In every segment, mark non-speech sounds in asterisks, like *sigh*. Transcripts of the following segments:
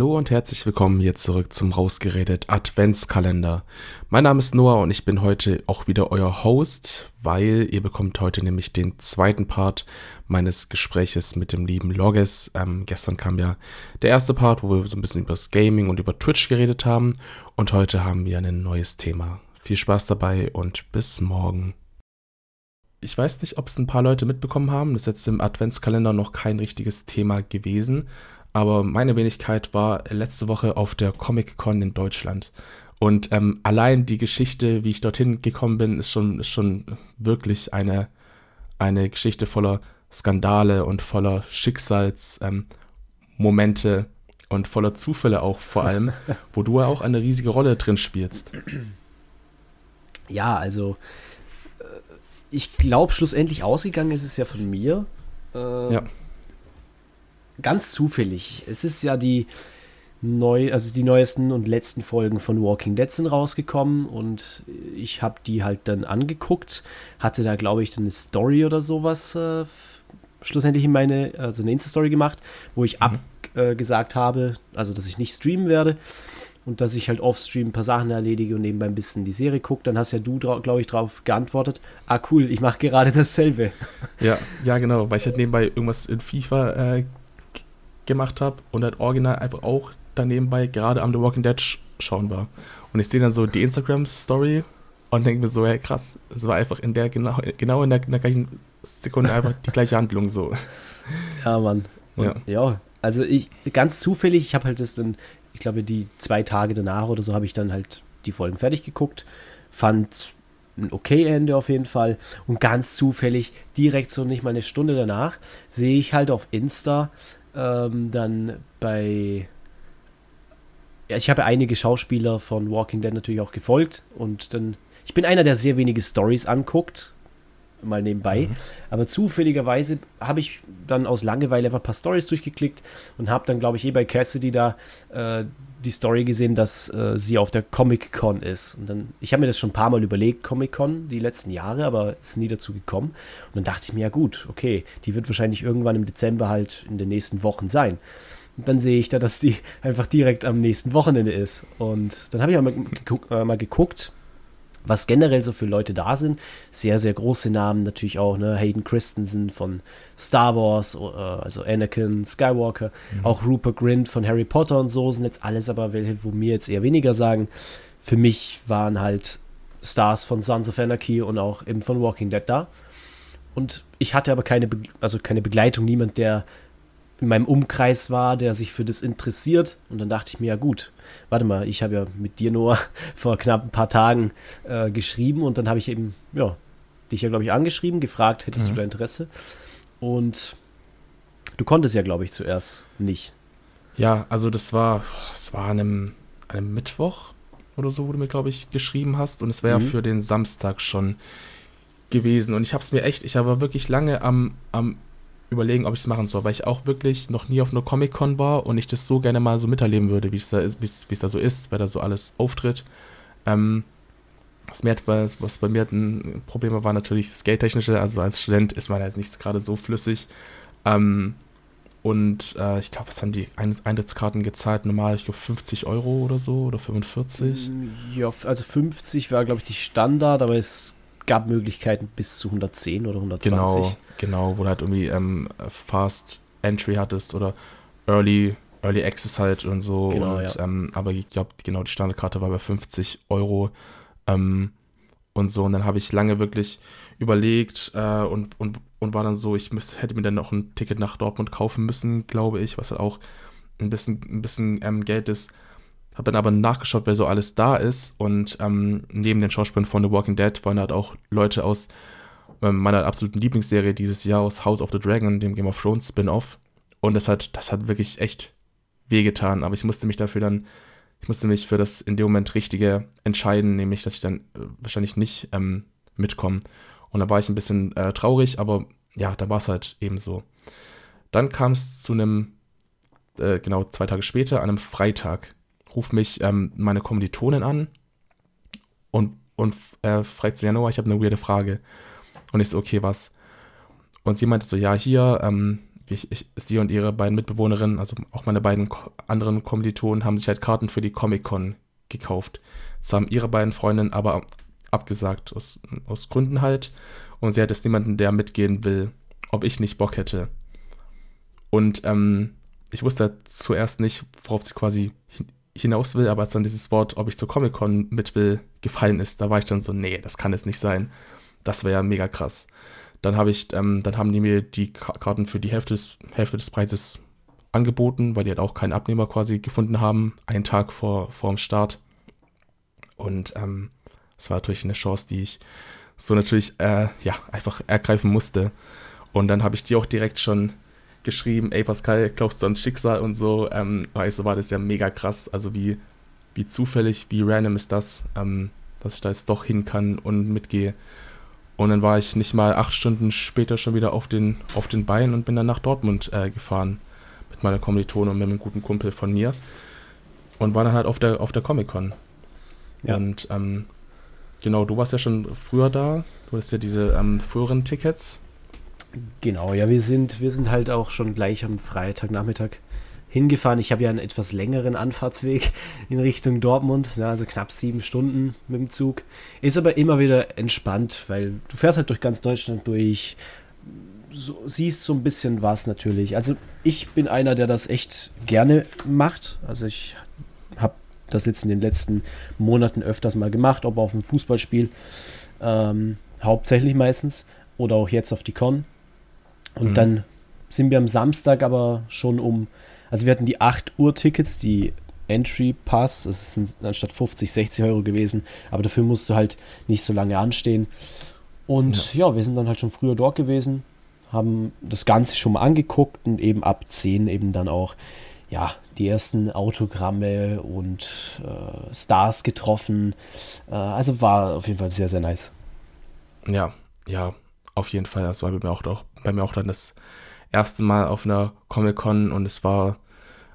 Hallo und herzlich willkommen hier zurück zum Rausgeredet Adventskalender. Mein Name ist Noah und ich bin heute auch wieder euer Host, weil ihr bekommt heute nämlich den zweiten Part meines Gespräches mit dem lieben Logges. Ähm, gestern kam ja der erste Part, wo wir so ein bisschen über das Gaming und über Twitch geredet haben und heute haben wir ein neues Thema. Viel Spaß dabei und bis morgen. Ich weiß nicht, ob es ein paar Leute mitbekommen haben. Das ist jetzt im Adventskalender noch kein richtiges Thema gewesen. Aber meine Wenigkeit war letzte Woche auf der Comic-Con in Deutschland. Und ähm, allein die Geschichte, wie ich dorthin gekommen bin, ist schon, ist schon wirklich eine, eine Geschichte voller Skandale und voller Schicksalsmomente ähm, und voller Zufälle auch vor allem, *laughs* wo du ja auch eine riesige Rolle drin spielst. Ja, also äh, ich glaube, schlussendlich ausgegangen ist es ja von mir. Äh, ja ganz zufällig. Es ist ja die neu, also die neuesten und letzten Folgen von Walking Dead sind rausgekommen und ich habe die halt dann angeguckt, hatte da glaube ich dann eine Story oder sowas äh, schlussendlich in meine, also eine Insta-Story gemacht, wo ich mhm. abgesagt äh, habe, also dass ich nicht streamen werde und dass ich halt off-stream ein paar Sachen erledige und nebenbei ein bisschen die Serie gucke, dann hast ja du, glaube ich, darauf geantwortet, ah cool, ich mache gerade *laughs* dasselbe. Ja, *laughs* ja genau, weil ich halt nebenbei irgendwas in FIFA äh, gemacht habe und halt original einfach auch daneben bei gerade am The Walking Dead schauen war. Und ich sehe dann so die Instagram-Story und denke mir so, hey krass, es war einfach in der genau, genau in, der, in der gleichen Sekunde einfach die gleiche Handlung so. *laughs* Ja, Mann. Ja. ja, also ich ganz zufällig, ich habe halt das dann, ich glaube, die zwei Tage danach oder so habe ich dann halt die Folgen fertig geguckt, fand ein okay Ende auf jeden Fall und ganz zufällig direkt so nicht mal eine Stunde danach sehe ich halt auf Insta ähm, dann bei. Ja, ich habe einige Schauspieler von Walking Dead natürlich auch gefolgt und dann. Ich bin einer, der sehr wenige Stories anguckt, mal nebenbei. Mhm. Aber zufälligerweise habe ich dann aus Langeweile einfach ein paar Stories durchgeklickt und habe dann, glaube ich, eh bei Cassidy da äh, die Story gesehen, dass äh, sie auf der Comic Con ist. Und dann, ich habe mir das schon ein paar Mal überlegt, Comic Con, die letzten Jahre, aber ist nie dazu gekommen. Und dann dachte ich mir, ja gut, okay, die wird wahrscheinlich irgendwann im Dezember halt in den nächsten Wochen sein. Und dann sehe ich da, dass die *laughs* einfach direkt am nächsten Wochenende ist. Und dann habe ich mal, geguckt, äh, mal geguckt was generell so für Leute da sind. Sehr, sehr große Namen natürlich auch, ne? Hayden Christensen von Star Wars, äh, also Anakin Skywalker, mhm. auch Rupert Grint von Harry Potter und so sind jetzt alles aber welche, wo mir jetzt eher weniger sagen. Für mich waren halt Stars von Sons of Anarchy und auch eben von Walking Dead da. Und ich hatte aber keine, Be also keine Begleitung, niemand, der in meinem Umkreis war, der sich für das interessiert. Und dann dachte ich mir, ja gut, warte mal, ich habe ja mit dir, Noah, *laughs* vor knapp ein paar Tagen äh, geschrieben und dann habe ich eben, ja, dich ja, glaube ich, angeschrieben, gefragt, hättest mhm. du da Interesse? Und du konntest ja, glaube ich, zuerst nicht. Ja, also das war, es war an einem, einem Mittwoch oder so, wo du mir, glaube ich, geschrieben hast. Und es wäre mhm. ja für den Samstag schon gewesen. Und ich habe es mir echt, ich habe wirklich lange am, am überlegen, ob ich es machen soll, weil ich auch wirklich noch nie auf einer Comic-Con war und ich das so gerne mal so miterleben würde, wie es da ist, wie es da so ist, weil da so alles auftritt. Ähm, was, mir, was, was bei mir ein Problem war, natürlich das Geldtechnische. Also als Student ist man jetzt nicht gerade so flüssig. Ähm, und äh, ich glaube, was haben die Eintrittskarten gezahlt? Normal, ich glaube 50 Euro oder so oder 45? Ja, also 50 war, glaube ich, die Standard, aber es gab Möglichkeiten bis zu 110 oder 120. Genau, genau, wo du halt irgendwie ähm, Fast Entry hattest oder Early, Early Access halt und so. Genau, und, ja. ähm, aber ich glaube, genau, die Standardkarte war bei 50 Euro ähm, und so. Und dann habe ich lange wirklich überlegt äh, und, und, und war dann so, ich müß, hätte mir dann noch ein Ticket nach Dortmund kaufen müssen, glaube ich, was halt auch ein bisschen, ein bisschen ähm, Geld ist. Habe dann aber nachgeschaut, wer so alles da ist. Und ähm, neben den Schauspielern von The Walking Dead waren halt auch Leute aus ähm, meiner absoluten Lieblingsserie dieses Jahr aus House of the Dragon, dem Game of Thrones Spin-off. Und das hat, das hat wirklich echt wehgetan. Aber ich musste mich dafür dann, ich musste mich für das in dem Moment Richtige entscheiden, nämlich, dass ich dann äh, wahrscheinlich nicht ähm, mitkomme. Und da war ich ein bisschen äh, traurig, aber ja, da war es halt eben so. Dann kam es zu einem, äh, genau zwei Tage später, an einem Freitag ruft mich ähm, meine Kommilitonin an und, und äh, fragt so, ja, Noah, ich habe eine weirde Frage. Und ich so, okay, was? Und sie meinte so, ja, hier, ähm, ich, ich, sie und ihre beiden Mitbewohnerinnen, also auch meine beiden anderen Kommilitonen, haben sich halt Karten für die Comic-Con gekauft. Das haben ihre beiden Freundinnen aber abgesagt, aus, aus Gründen halt. Und sie hat jetzt niemanden, der mitgehen will, ob ich nicht Bock hätte. Und ähm, ich wusste zuerst nicht, worauf sie quasi hinaus will, aber als dann dieses Wort, ob ich zur Comic-Con mit will, gefallen ist, da war ich dann so, nee, das kann es nicht sein. Das wäre ja mega krass. Dann habe ich, ähm, dann haben die mir die Karten für die Hälfte des, Hälfte des Preises angeboten, weil die halt auch keinen Abnehmer quasi gefunden haben, einen Tag vor, vor dem Start. Und ähm, das war natürlich eine Chance, die ich so natürlich, äh, ja, einfach ergreifen musste. Und dann habe ich die auch direkt schon geschrieben, ey Pascal, glaubst du ans Schicksal und so. Ähm, also war das ja mega krass. Also wie, wie zufällig, wie random ist das, ähm, dass ich da jetzt doch hin kann und mitgehe. Und dann war ich nicht mal acht Stunden später schon wieder auf den, auf den Beinen und bin dann nach Dortmund äh, gefahren. Mit meiner Kommilitone und mit einem guten Kumpel von mir. Und war dann halt auf der, auf der Comic-Con. Ja. Und ähm, genau, du warst ja schon früher da. Du hattest ja diese ähm, früheren Tickets. Genau, ja, wir sind, wir sind halt auch schon gleich am Freitagnachmittag hingefahren. Ich habe ja einen etwas längeren Anfahrtsweg in Richtung Dortmund, ja, also knapp sieben Stunden mit dem Zug. Ist aber immer wieder entspannt, weil du fährst halt durch ganz Deutschland durch, so, siehst so ein bisschen was natürlich. Also ich bin einer, der das echt gerne macht. Also ich habe das jetzt in den letzten Monaten öfters mal gemacht, ob auf ein Fußballspiel, ähm, hauptsächlich meistens, oder auch jetzt auf die Con. Und mhm. dann sind wir am Samstag aber schon um also wir hatten die 8 Uhr Tickets, die Entry Pass, das sind anstatt 50, 60 Euro gewesen, aber dafür musst du halt nicht so lange anstehen. Und ja. ja, wir sind dann halt schon früher dort gewesen, haben das Ganze schon mal angeguckt und eben ab 10 eben dann auch, ja, die ersten Autogramme und äh, Stars getroffen. Äh, also war auf jeden Fall sehr, sehr nice. Ja, ja, auf jeden Fall. Das war bei mir auch, auch, bei mir auch dann das erste Mal auf einer Comic-Con und es war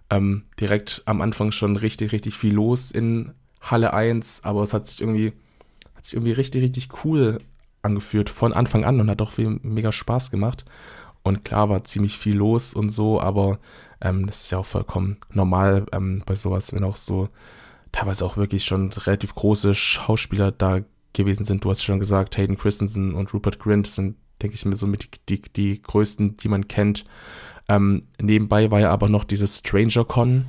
ähm, direkt am Anfang schon richtig, richtig viel los in Halle 1, aber es hat sich irgendwie, hat sich irgendwie richtig, richtig cool angefühlt von Anfang an und hat auch viel mega Spaß gemacht. Und klar war ziemlich viel los und so, aber ähm, das ist ja auch vollkommen normal ähm, bei sowas, wenn auch so teilweise auch wirklich schon relativ große Schauspieler da gewesen sind. Du hast schon gesagt, Hayden Christensen und Rupert Grint sind denke ich mir, so mit die, die, die größten, die man kennt. Ähm, nebenbei war ja aber noch dieses Stranger Con.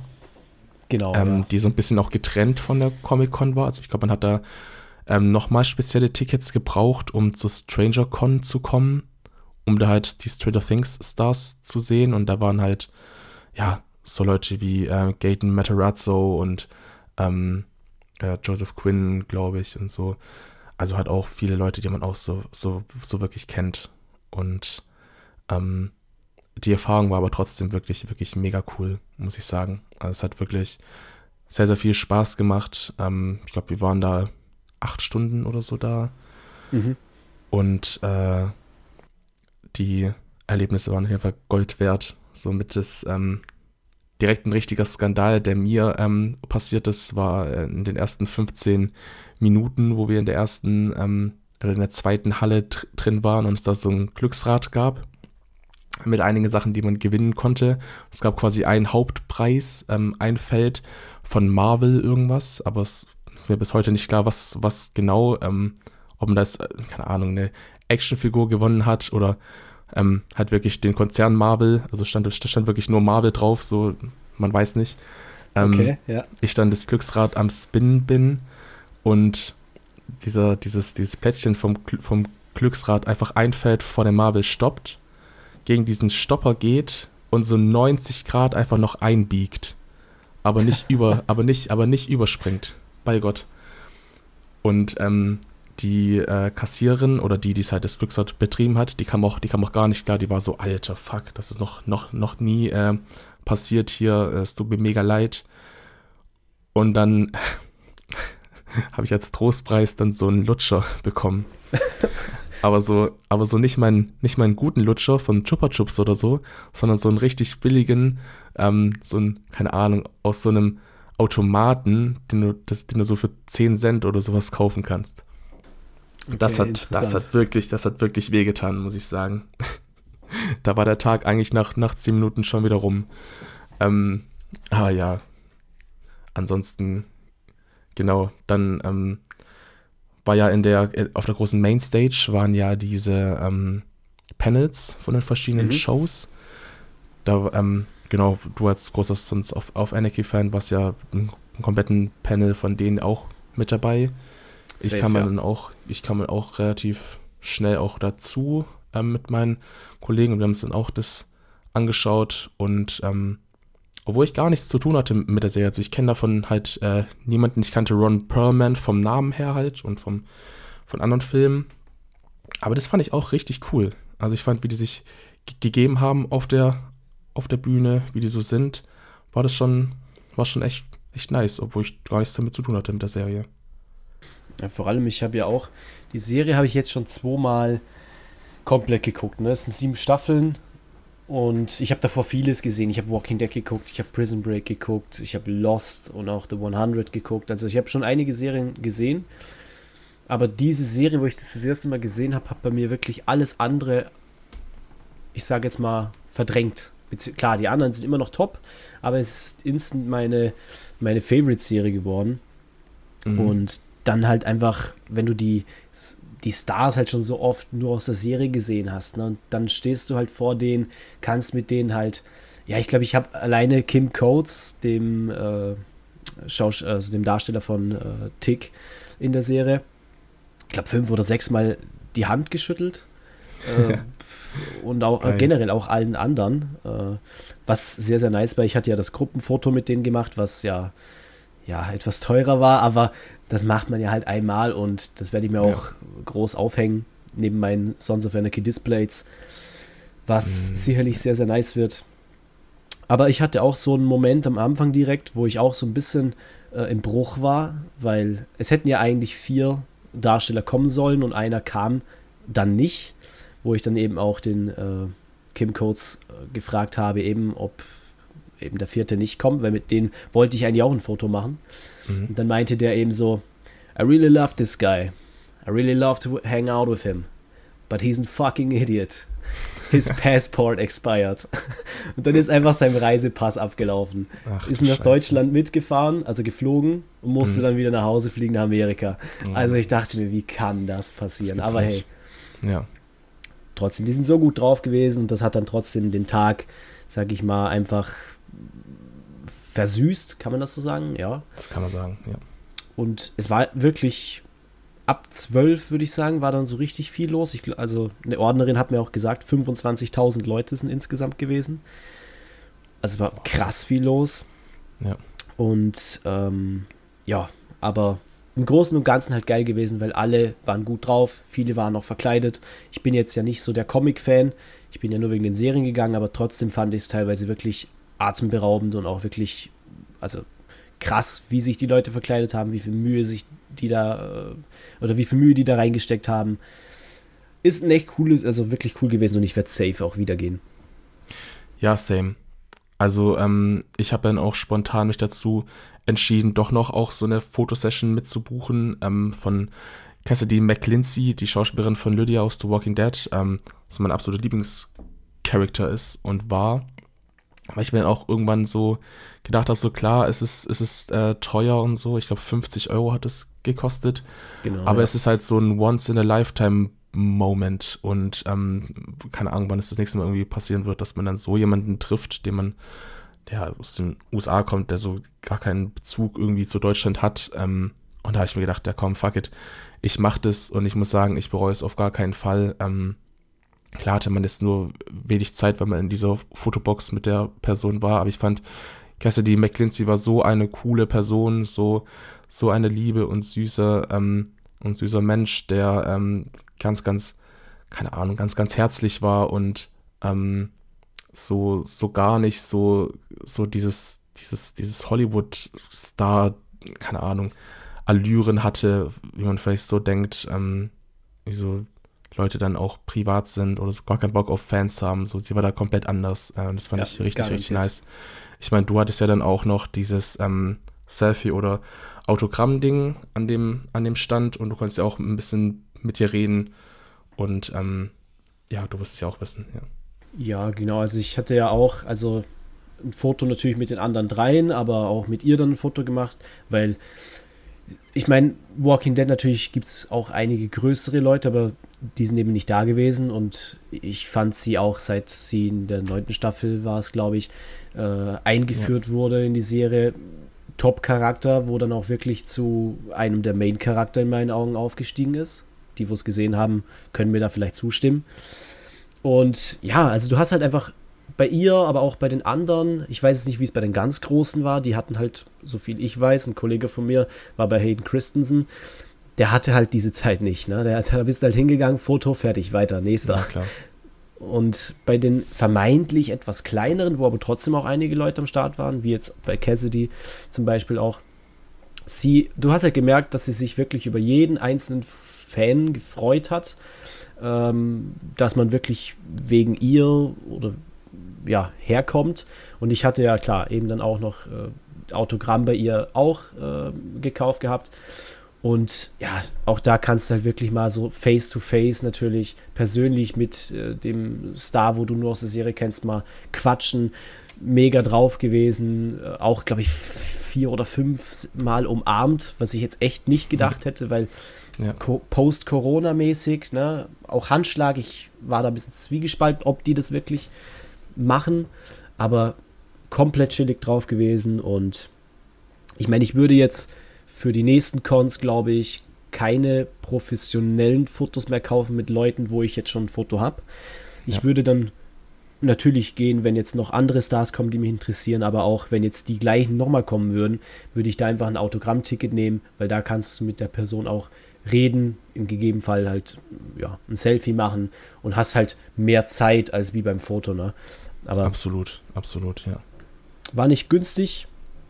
Genau. Ähm, ja. Die so ein bisschen auch getrennt von der Comic Con war. Also ich glaube, man hat da ähm, nochmal spezielle Tickets gebraucht, um zu Stranger Con zu kommen, um da halt die Stranger Things Stars zu sehen. Und da waren halt, ja, so Leute wie äh, Gaten Matarazzo und ähm, äh, Joseph Quinn, glaube ich, und so. Also halt auch viele Leute, die man auch so, so, so wirklich kennt. Und ähm, die Erfahrung war aber trotzdem wirklich, wirklich mega cool, muss ich sagen. Also es hat wirklich sehr, sehr viel Spaß gemacht. Ähm, ich glaube, wir waren da acht Stunden oder so da. Mhm. Und äh, die Erlebnisse waren auf jeden Fall Gold wert. Somit ist ähm, direkt ein richtiger Skandal, der mir ähm, passiert ist, war in den ersten 15 Minuten, wo wir in der ersten, ähm, oder in der zweiten Halle drin waren und es da so ein Glücksrad gab mit einigen Sachen, die man gewinnen konnte. Es gab quasi einen Hauptpreis, ähm, ein Feld von Marvel irgendwas, aber es ist mir bis heute nicht klar, was, was genau, ähm, ob man das, äh, keine Ahnung, eine Actionfigur gewonnen hat oder ähm, halt wirklich den Konzern Marvel, also stand, da stand wirklich nur Marvel drauf, so, man weiß nicht. Ähm, okay, ja. Ich dann das Glücksrad am Spinnen bin und dieser, dieses, dieses Plättchen vom, vom Glücksrad einfach einfällt, vor dem Marvel stoppt, gegen diesen Stopper geht und so 90 Grad einfach noch einbiegt. Aber nicht *laughs* über, aber nicht, aber nicht überspringt. Bei Gott. Und ähm, die äh, Kassiererin oder die, die es halt das Glücksrad betrieben hat, die kam auch, die kam auch gar nicht klar, die war so, alter Fuck, das ist noch, noch, noch nie äh, passiert hier, es tut mir mega leid. Und dann *laughs* *laughs* habe ich als Trostpreis dann so einen Lutscher bekommen. aber so, aber so nicht meinen, nicht meinen guten Lutscher von Chupa Chups oder so, sondern so einen richtig billigen, ähm, so ein, keine Ahnung, aus so einem Automaten, den du, das, den du so für 10 Cent oder sowas kaufen kannst. Okay, das hat, das hat wirklich, das hat wirklich wehgetan, muss ich sagen. *laughs* da war der Tag eigentlich nach, nach zehn Minuten schon wieder rum. Ähm, ah ja. Ansonsten, genau, dann ähm, war ja in der, auf der großen Mainstage waren ja diese ähm, Panels von den verschiedenen mhm. Shows. Da, ähm, genau, du als großer sonst auf, auf Anarchy-Fan warst ja einen, kompletten Panel von denen auch mit dabei. Safe, ich kam ja. dann auch, ich kam auch relativ schnell auch dazu ähm, mit meinen Kollegen und wir haben uns dann auch das angeschaut und ähm, obwohl ich gar nichts zu tun hatte mit der Serie, also ich kenne davon halt äh, niemanden, ich kannte Ron Perlman vom Namen her halt und vom, von anderen Filmen, aber das fand ich auch richtig cool. Also ich fand, wie die sich gegeben haben auf der, auf der Bühne, wie die so sind, war das schon, war schon echt, echt nice, obwohl ich gar nichts damit zu tun hatte mit der Serie. Ja, vor allem, ich habe ja auch, die Serie habe ich jetzt schon zweimal komplett geguckt. Ne? Es sind sieben Staffeln und ich habe davor vieles gesehen. Ich habe Walking Dead geguckt, ich habe Prison Break geguckt, ich habe Lost und auch The 100 geguckt. Also ich habe schon einige Serien gesehen. Aber diese Serie, wo ich das das erste Mal gesehen habe, hat bei mir wirklich alles andere, ich sage jetzt mal, verdrängt. Klar, die anderen sind immer noch top, aber es ist instant meine, meine Favorite-Serie geworden. Mhm. Und dann halt einfach, wenn du die, die Stars halt schon so oft nur aus der Serie gesehen hast, ne? und dann stehst du halt vor denen, kannst mit denen halt, ja, ich glaube, ich habe alleine Kim Coates, dem, äh, Schaus also dem Darsteller von äh, Tick in der Serie, ich glaube, fünf oder sechs Mal die Hand geschüttelt. Äh, und auch äh, generell auch allen anderen. Äh, was sehr, sehr nice war. Ich hatte ja das Gruppenfoto mit denen gemacht, was ja ja, etwas teurer war, aber das macht man ja halt einmal und das werde ich mir ja. auch groß aufhängen, neben meinen Sons of Anarchy Displays, was mhm. sicherlich sehr, sehr nice wird. Aber ich hatte auch so einen Moment am Anfang direkt, wo ich auch so ein bisschen äh, im Bruch war, weil es hätten ja eigentlich vier Darsteller kommen sollen und einer kam dann nicht, wo ich dann eben auch den äh, Kim Coates äh, gefragt habe, eben ob eben der vierte nicht kommt, weil mit denen wollte ich eigentlich auch ein Foto machen. Mhm. Und dann meinte der eben so, I really love this guy. I really love to hang out with him. But he's a fucking idiot. His *laughs* passport expired. *laughs* Und dann ist einfach sein Reisepass abgelaufen. Ach, ist nach Scheiße. Deutschland mitgefahren, also geflogen und musste mhm. dann wieder nach Hause fliegen nach Amerika. Mhm. Also ich dachte mir, wie kann das passieren? Das Aber hey. Ja. Trotzdem, die sind so gut drauf gewesen und das hat dann trotzdem den Tag, sag ich mal, einfach versüßt, kann man das so sagen? Ja. Das kann man sagen, ja. Und es war wirklich ab 12, würde ich sagen, war dann so richtig viel los. Ich, also eine Ordnerin hat mir auch gesagt, 25.000 Leute sind insgesamt gewesen. Also es war krass viel los. Ja. Und ähm, ja, aber im Großen und Ganzen halt geil gewesen, weil alle waren gut drauf, viele waren noch verkleidet. Ich bin jetzt ja nicht so der Comic-Fan, ich bin ja nur wegen den Serien gegangen, aber trotzdem fand ich es teilweise wirklich atemberaubend und auch wirklich, also krass, wie sich die Leute verkleidet haben, wie viel Mühe sich die da, äh, oder wie viel Mühe die da reingesteckt haben. Ist ein echt cooles, also wirklich cool gewesen und ich werde safe auch wieder gehen. Ja, same. Also ähm, ich habe dann auch spontan mich dazu entschieden, doch noch auch so eine Fotosession mitzubuchen ähm, von Cassidy McClincy, die Schauspielerin von Lydia aus The Walking Dead, ähm, was mein absoluter Lieblingscharakter ist und war weil ich mir dann auch irgendwann so gedacht habe, so klar, es ist, es ist äh, teuer und so. Ich glaube, 50 Euro hat es gekostet. Genau, aber ja. es ist halt so ein Once-in-a-Lifetime-Moment. Und ähm, keine Ahnung, wann es das nächste Mal irgendwie passieren wird, dass man dann so jemanden trifft, den man, der aus den USA kommt, der so gar keinen Bezug irgendwie zu Deutschland hat. Ähm, und da habe ich mir gedacht, ja komm, fuck it. Ich mach das und ich muss sagen, ich bereue es auf gar keinen Fall. Ähm, Klar hatte man jetzt nur wenig Zeit, weil man in dieser Fotobox mit der Person war, aber ich fand, Cassidy McClincy war so eine coole Person, so, so eine liebe und süße ähm, und süßer Mensch, der ähm, ganz, ganz, keine Ahnung, ganz, ganz herzlich war und ähm, so, so gar nicht so, so dieses, dieses, dieses Hollywood-Star, keine Ahnung, Allüren hatte, wie man vielleicht so denkt, ähm, wie so Leute dann auch privat sind oder so gar keinen Bock auf Fans haben. So, sie war da komplett anders. Äh, das fand ja, ich richtig, richtig nice. Ich meine, du hattest ja dann auch noch dieses ähm, Selfie- oder Autogramm-Ding an dem, an dem Stand und du konntest ja auch ein bisschen mit dir reden. Und ähm, ja, du wirst es ja auch wissen, ja. Ja, genau. Also ich hatte ja auch, also ein Foto natürlich mit den anderen dreien, aber auch mit ihr dann ein Foto gemacht, weil ich meine, Walking Dead natürlich gibt es auch einige größere Leute, aber die sind eben nicht da gewesen und ich fand sie auch, seit sie in der neunten Staffel war es, glaube ich, äh, eingeführt ja. wurde in die Serie, Top-Charakter, wo dann auch wirklich zu einem der Main-Charakter in meinen Augen aufgestiegen ist. Die, wo es gesehen haben, können mir da vielleicht zustimmen. Und ja, also du hast halt einfach bei ihr, aber auch bei den anderen, ich weiß nicht, wie es bei den ganz Großen war, die hatten halt, so viel ich weiß, ein Kollege von mir war bei Hayden Christensen, der hatte halt diese Zeit nicht. Ne? Der, da bist halt hingegangen, Foto, fertig, weiter, nächster. Ja. Und bei den vermeintlich etwas kleineren, wo aber trotzdem auch einige Leute am Start waren, wie jetzt bei Cassidy zum Beispiel auch, sie, du hast halt gemerkt, dass sie sich wirklich über jeden einzelnen Fan gefreut hat, ähm, dass man wirklich wegen ihr oder ja, herkommt. Und ich hatte ja klar eben dann auch noch äh, Autogramm bei ihr auch äh, gekauft gehabt. Und ja, auch da kannst du halt wirklich mal so face to face natürlich persönlich mit äh, dem Star, wo du nur aus der Serie kennst, mal quatschen. Mega drauf gewesen. Äh, auch, glaube ich, vier oder fünf Mal umarmt, was ich jetzt echt nicht gedacht hätte, weil ja. Post-Corona-mäßig, ne, auch Handschlag, ich war da ein bisschen zwiegespalten, ob die das wirklich machen, aber komplett chillig drauf gewesen und ich meine, ich würde jetzt für die nächsten Cons, glaube ich, keine professionellen Fotos mehr kaufen mit Leuten, wo ich jetzt schon ein Foto habe. Ich ja. würde dann natürlich gehen, wenn jetzt noch andere Stars kommen, die mich interessieren, aber auch wenn jetzt die gleichen nochmal kommen würden, würde ich da einfach ein Autogrammticket nehmen, weil da kannst du mit der Person auch reden, im gegebenen Fall halt ja, ein Selfie machen und hast halt mehr Zeit als wie beim Foto. Ne? Aber absolut, absolut, ja. War nicht günstig,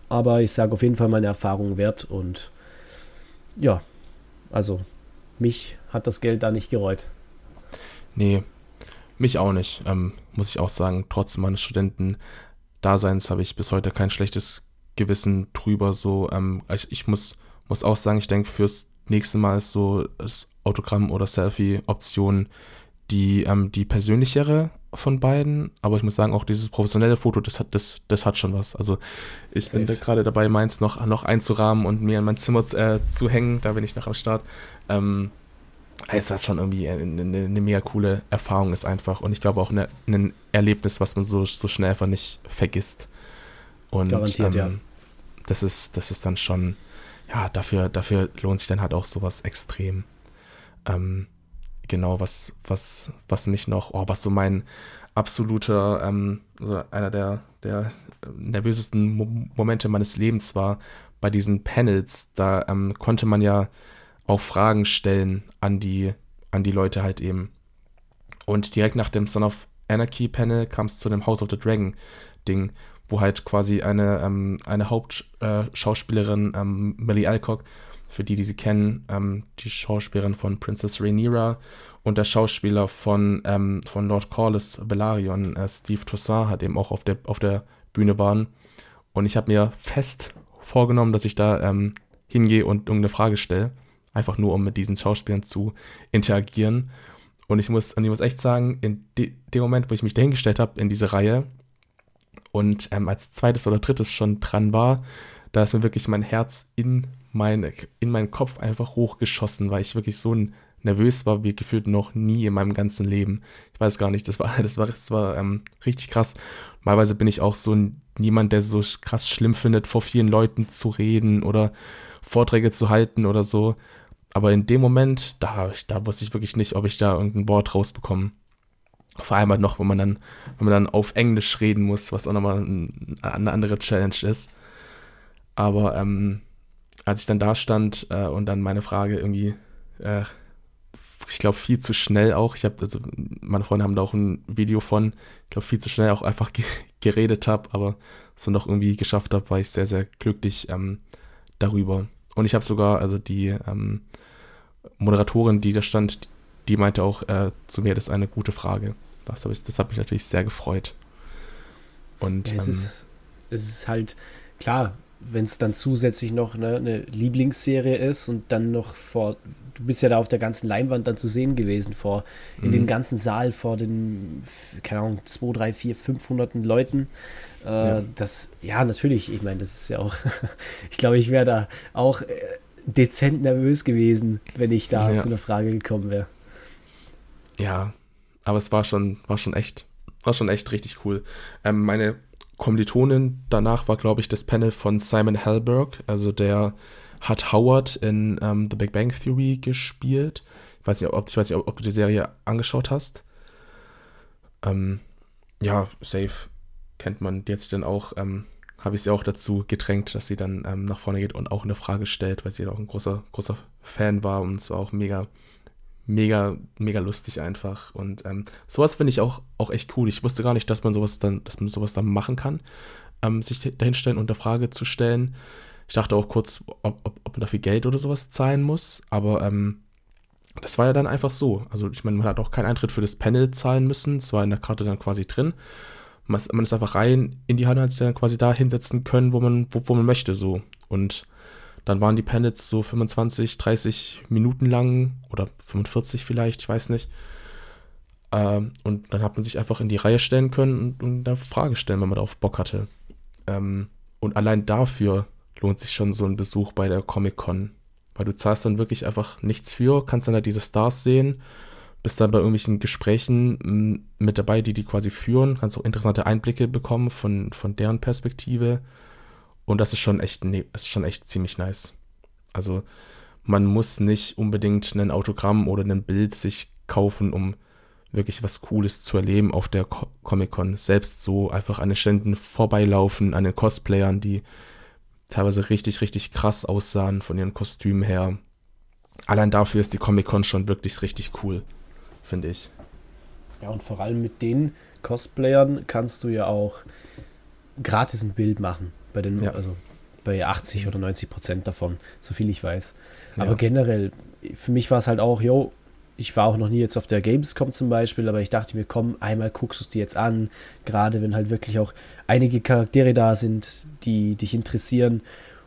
aber ich sage auf jeden Fall meine Erfahrung wert und ja, also mich hat das Geld da nicht gereut. Nee, mich auch nicht, ähm, muss ich auch sagen. Trotz meines Studentendaseins habe ich bis heute kein schlechtes Gewissen drüber. So, ähm, ich, ich muss, muss auch sagen, ich denke, fürs nächste Mal ist so das Autogramm oder Selfie-Option die, ähm, die persönlichere von beiden, aber ich muss sagen, auch dieses professionelle Foto, das hat, das, das hat schon was. Also ich Safe. bin da gerade dabei, meins noch, noch einzurahmen und mir in mein Zimmer äh, zu hängen, da bin ich noch am Start. Ähm, es hat schon irgendwie eine, eine, eine, mega coole Erfahrung ist einfach und ich glaube auch eine, ein Erlebnis, was man so, so schnell einfach nicht vergisst. Und Garantiert, ähm, ja. das ist, das ist dann schon, ja, dafür, dafür lohnt sich dann halt auch sowas extrem. Ähm, genau, was, was, was mich noch, oh, was so mein absoluter, ähm, so einer der, der nervösesten Mo Momente meines Lebens war, bei diesen Panels, da ähm, konnte man ja auch Fragen stellen an die, an die Leute halt eben. Und direkt nach dem Son of Anarchy Panel kam es zu dem House of the Dragon Ding, wo halt quasi eine, ähm, eine Hauptschauspielerin, äh, ähm, Millie Alcock, für die, die sie kennen, ähm, die Schauspielerin von Princess Rhaenyra und der Schauspieler von, ähm, von Lord Corlys Velaryon, äh, Steve Toussaint, hat eben auch auf der, auf der Bühne waren. Und ich habe mir fest vorgenommen, dass ich da ähm, hingehe und irgendeine Frage stelle. Einfach nur, um mit diesen Schauspielern zu interagieren. Und ich muss, und ich muss echt sagen, in de dem Moment, wo ich mich dahingestellt habe in diese Reihe und ähm, als zweites oder drittes schon dran war, da ist mir wirklich mein Herz in, mein, in meinen Kopf einfach hochgeschossen, weil ich wirklich so nervös war wie gefühlt noch nie in meinem ganzen Leben. Ich weiß gar nicht, das war, *laughs* das war, das war ähm, richtig krass. Normalerweise bin ich auch so ein, niemand, der so krass schlimm findet, vor vielen Leuten zu reden oder Vorträge zu halten oder so. Aber in dem Moment, da, da wusste ich wirklich nicht, ob ich da irgendein Wort rausbekomme. Vor allem halt noch, wenn man dann, wenn man dann auf Englisch reden muss, was auch nochmal eine andere Challenge ist. Aber ähm, als ich dann da stand äh, und dann meine Frage irgendwie, äh, ich glaube, viel zu schnell auch, ich habe, also meine Freunde haben da auch ein Video von, ich glaube, viel zu schnell auch einfach ge *laughs* geredet habe, aber so noch irgendwie geschafft habe, war ich sehr, sehr glücklich ähm, darüber. Und ich habe sogar, also die ähm, Moderatorin, die da stand, die meinte auch äh, zu mir, das ist eine gute Frage. Das, ich, das hat mich natürlich sehr gefreut. Und ja, es, ähm, ist, es ist halt, klar, wenn es dann zusätzlich noch ne, eine Lieblingsserie ist und dann noch vor, du bist ja da auf der ganzen Leinwand dann zu sehen gewesen, vor, in mhm. dem ganzen Saal vor den, keine Ahnung, 2, 3, 4, 500 Leuten. Äh, ja. Das, ja, natürlich, ich meine, das ist ja auch, *laughs* ich glaube, ich wäre da auch äh, dezent nervös gewesen, wenn ich da ja. zu einer Frage gekommen wäre. Ja, aber es war schon, war schon echt, war schon echt richtig cool. Ähm, meine Kommilitonin danach war, glaube ich, das Panel von Simon Halberg, also der hat Howard in ähm, The Big Bang Theory gespielt. Ich weiß nicht, ob, ich weiß nicht, ob, ob du die Serie angeschaut hast. Ähm, ja, safe kennt man. Sich dann auch, ähm, habe ich sie auch dazu gedrängt, dass sie dann ähm, nach vorne geht und auch eine Frage stellt, weil sie auch ein großer, großer Fan war und es war auch mega, mega, mega lustig einfach. Und ähm, sowas finde ich auch, auch echt cool. Ich wusste gar nicht, dass man sowas dann, dass man sowas dann machen kann, ähm, sich dahinstellen und eine Frage zu stellen. Ich dachte auch kurz, ob, ob, ob man dafür Geld oder sowas zahlen muss, aber ähm, das war ja dann einfach so. Also ich meine, man hat auch keinen Eintritt für das Panel zahlen müssen. Es war in der Karte dann quasi drin. Man, ist einfach rein in die Halle, hat sich dann quasi da hinsetzen können, wo man, wo, wo man möchte, so. Und dann waren die Panels so 25, 30 Minuten lang oder 45 vielleicht, ich weiß nicht. Ähm, und dann hat man sich einfach in die Reihe stellen können und, und eine Frage stellen, wenn man darauf Bock hatte. Ähm, und allein dafür lohnt sich schon so ein Besuch bei der Comic-Con. Weil du zahlst dann wirklich einfach nichts für, kannst dann da diese Stars sehen, bist dann bei irgendwelchen Gesprächen mit dabei, die die quasi führen, kannst auch interessante Einblicke bekommen von, von deren Perspektive. Und das ist schon echt, nee, ist schon echt ziemlich nice. Also man muss nicht unbedingt ein Autogramm oder ein Bild sich kaufen, um wirklich was Cooles zu erleben auf der Comic-Con. Selbst so einfach an den Ständen vorbeilaufen, an den Cosplayern, die teilweise richtig, richtig krass aussahen von ihren Kostümen her. Allein dafür ist die Comic-Con schon wirklich richtig cool, finde ich. Ja, und vor allem mit den Cosplayern kannst du ja auch gratis ein Bild machen bei den, ja. also bei 80 oder 90 Prozent davon, so viel ich weiß. Ja. Aber generell, für mich war es halt auch, yo, ich war auch noch nie jetzt auf der Gamescom zum Beispiel, aber ich dachte mir, komm, einmal guckst du es dir jetzt an, gerade wenn halt wirklich auch einige Charaktere da sind, die dich interessieren.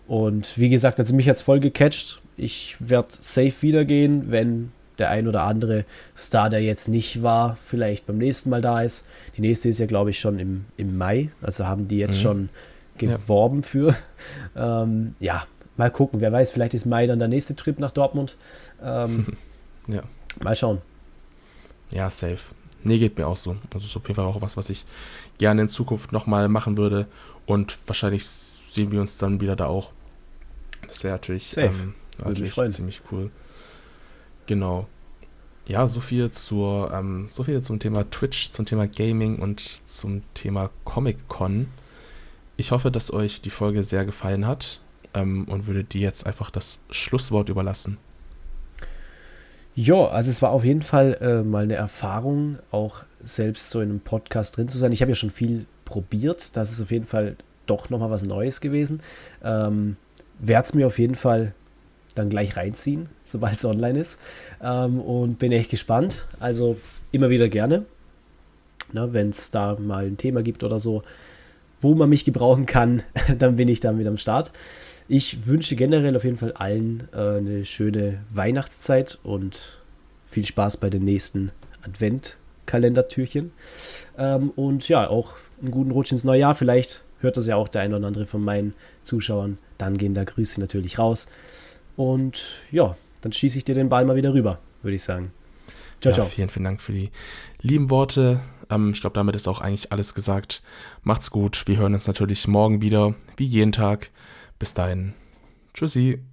Und wie gesagt, also mich hat es voll gecatcht. Ich werde safe wieder gehen, wenn der ein oder andere Star, der jetzt nicht war, vielleicht beim nächsten Mal da ist. Die nächste ist ja, glaube ich, schon im, im Mai. Also haben die jetzt mhm. schon geworben ja. für. Ähm, ja, mal gucken. Wer weiß, vielleicht ist Mai dann der nächste Trip nach Dortmund. Ähm, *laughs* ja. Mal schauen. Ja, safe. Nee, geht mir auch so. Das ist auf jeden Fall auch was, was ich gerne in Zukunft nochmal machen würde. Und wahrscheinlich sehen wir uns dann wieder da auch. Das wäre natürlich, ähm, natürlich ziemlich cool. Genau. Ja, so viel zur, ähm, so viel zum Thema Twitch, zum Thema Gaming und zum Thema Comic-Con. Ich hoffe, dass euch die Folge sehr gefallen hat ähm, und würde dir jetzt einfach das Schlusswort überlassen. Ja, also es war auf jeden Fall äh, mal eine Erfahrung, auch selbst so in einem Podcast drin zu sein. Ich habe ja schon viel probiert. Das ist auf jeden Fall doch nochmal was Neues gewesen. Ähm, Werde es mir auf jeden Fall dann gleich reinziehen, sobald es online ist. Ähm, und bin echt gespannt. Also immer wieder gerne. Wenn es da mal ein Thema gibt oder so, wo man mich gebrauchen kann, *laughs* dann bin ich dann wieder am Start. Ich wünsche generell auf jeden Fall allen äh, eine schöne Weihnachtszeit und viel Spaß bei den nächsten Adventkalendertürchen. Ähm, und ja, auch einen guten Rutsch ins neue Jahr. Vielleicht hört das ja auch der eine oder andere von meinen Zuschauern. Dann gehen da Grüße natürlich raus. Und ja, dann schieße ich dir den Ball mal wieder rüber, würde ich sagen. Ciao, ja, ciao. Vielen, vielen Dank für die lieben Worte. Ähm, ich glaube, damit ist auch eigentlich alles gesagt. Macht's gut. Wir hören uns natürlich morgen wieder, wie jeden Tag. Bis dahin. Tschüssi.